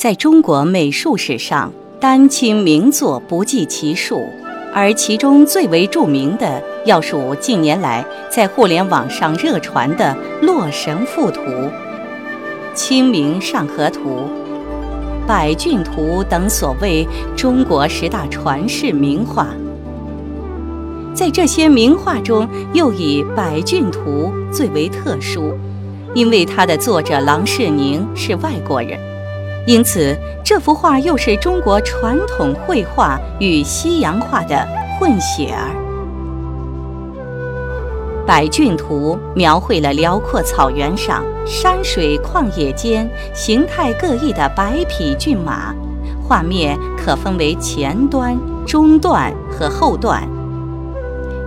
在中国美术史上，丹青名作不计其数，而其中最为著名的，要数近年来在互联网上热传的《洛神赋图》《清明上河图》《百骏图》等所谓中国十大传世名画。在这些名画中，又以《百骏图》最为特殊，因为它的作者郎世宁是外国人。因此，这幅画又是中国传统绘画与西洋画的混血儿。《百骏图》描绘了辽阔草原上、山水旷野间形态各异的百匹骏马，画面可分为前端、中段和后段。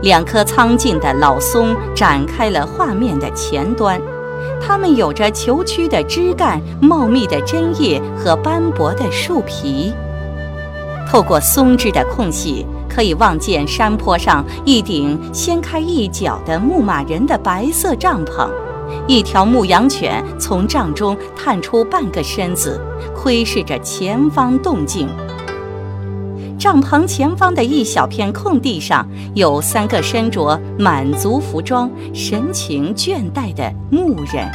两棵苍劲的老松展开了画面的前端。它们有着虬曲的枝干、茂密的针叶和斑驳的树皮。透过松枝的空隙，可以望见山坡上一顶掀开一角的牧马人的白色帐篷。一条牧羊犬从帐中探出半个身子，窥视着前方动静。帐篷前方的一小片空地上，有三个身着满族服装、神情倦怠的牧人。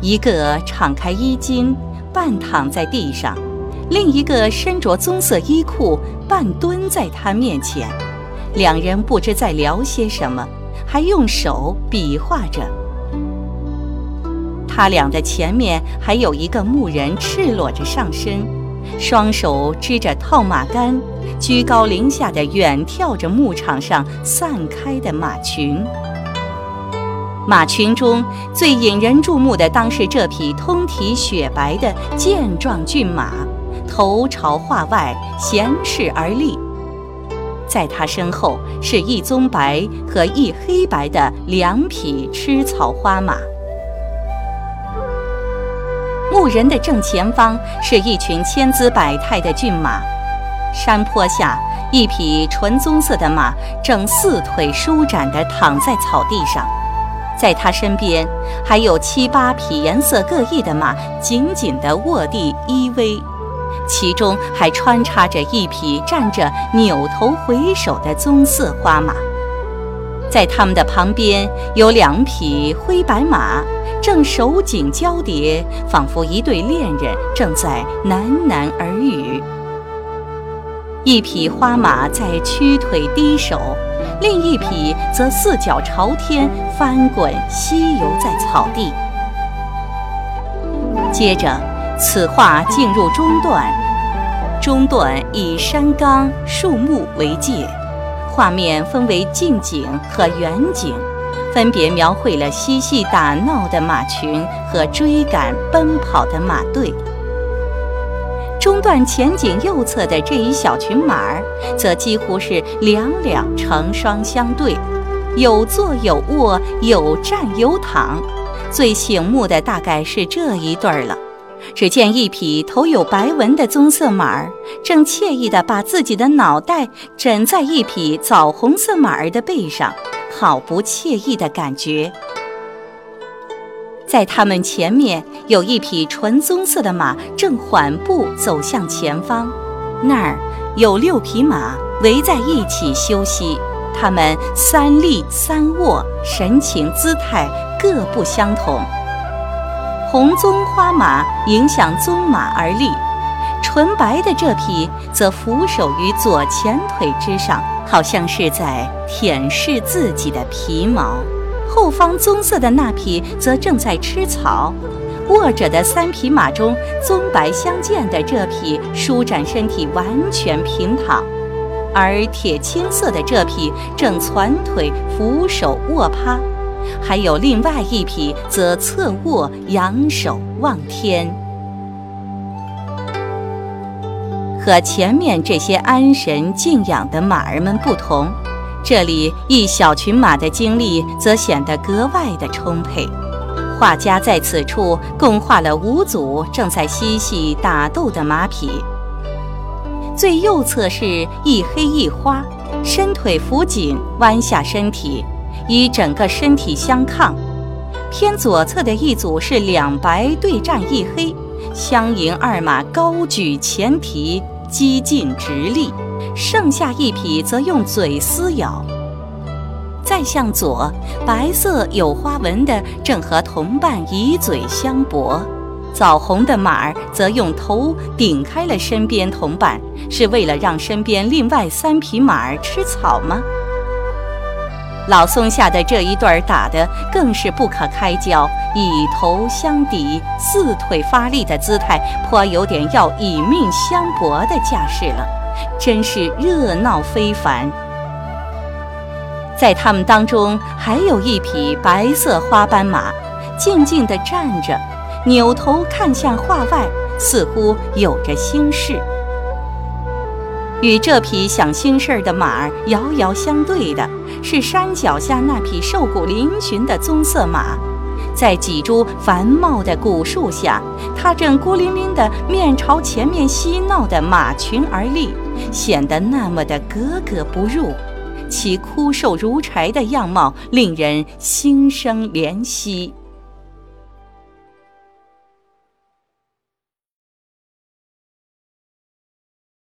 一个敞开衣襟，半躺在地上；另一个身着棕色衣裤，半蹲在他面前。两人不知在聊些什么，还用手比划着。他俩的前面还有一个牧人，赤裸着上身。双手支着套马杆，居高临下的远眺着牧场上散开的马群。马群中最引人注目的，当是这匹通体雪白的健壮骏马，头朝画外，闲适而立。在它身后是一棕白和一黑白的两匹吃草花马。牧人的正前方是一群千姿百态的骏马，山坡下一匹纯棕色的马正四腿舒展地躺在草地上，在它身边还有七八匹颜色各异的马紧紧地卧地依偎，其中还穿插着一匹站着扭头回首的棕色花马，在他们的旁边有两匹灰白马。正手紧交叠，仿佛一对恋人正在喃喃耳语。一匹花马在屈腿低首，另一匹则四脚朝天翻滚嬉游在草地。接着，此画进入中段，中段以山冈、树木为界，画面分为近景和远景。分别描绘了嬉戏打闹的马群和追赶奔跑的马队。中段前景右侧的这一小群马儿，则几乎是两两成双相对，有坐有卧，有站有躺。最醒目的大概是这一对儿了。只见一匹头有白纹的棕色马儿，正惬意地把自己的脑袋枕在一匹枣红色马儿的背上。好不惬意的感觉。在他们前面有一匹纯棕色的马，正缓步走向前方。那儿有六匹马围在一起休息，它们三立三卧，神情姿态各不相同。红棕花马影响棕马而立，纯白的这匹则俯首于左前腿之上。好像是在舔舐自己的皮毛，后方棕色的那匹则正在吃草。卧着的三匹马中，棕白相间的这匹舒展身体，完全平躺；而铁青色的这匹正攒腿俯首卧趴，还有另外一匹则侧卧仰首望天。和前面这些安神静养的马儿们不同，这里一小群马的精力则显得格外的充沛。画家在此处共画了五组正在嬉戏打斗的马匹。最右侧是一黑一花，伸腿扶紧，弯下身体，以整个身体相抗；偏左侧的一组是两白对战一黑。相迎二马高举前蹄，几近直立；剩下一匹则用嘴撕咬。再向左，白色有花纹的正和同伴以嘴相搏；枣红的马儿则用头顶开了身边同伴，是为了让身边另外三匹马儿吃草吗？老松下的这一对儿打得更是不可开交，以头相抵，四腿发力的姿态，颇有点要以命相搏的架势了，真是热闹非凡。在他们当中，还有一匹白色花斑马，静静地站着，扭头看向画外，似乎有着心事。与这匹想心事儿的马儿遥遥相对的，是山脚下那匹瘦骨嶙峋的棕色马，在几株繁茂的古树下，它正孤零零地面朝前面嬉闹的马群而立，显得那么的格格不入。其枯瘦如柴的样貌，令人心生怜惜。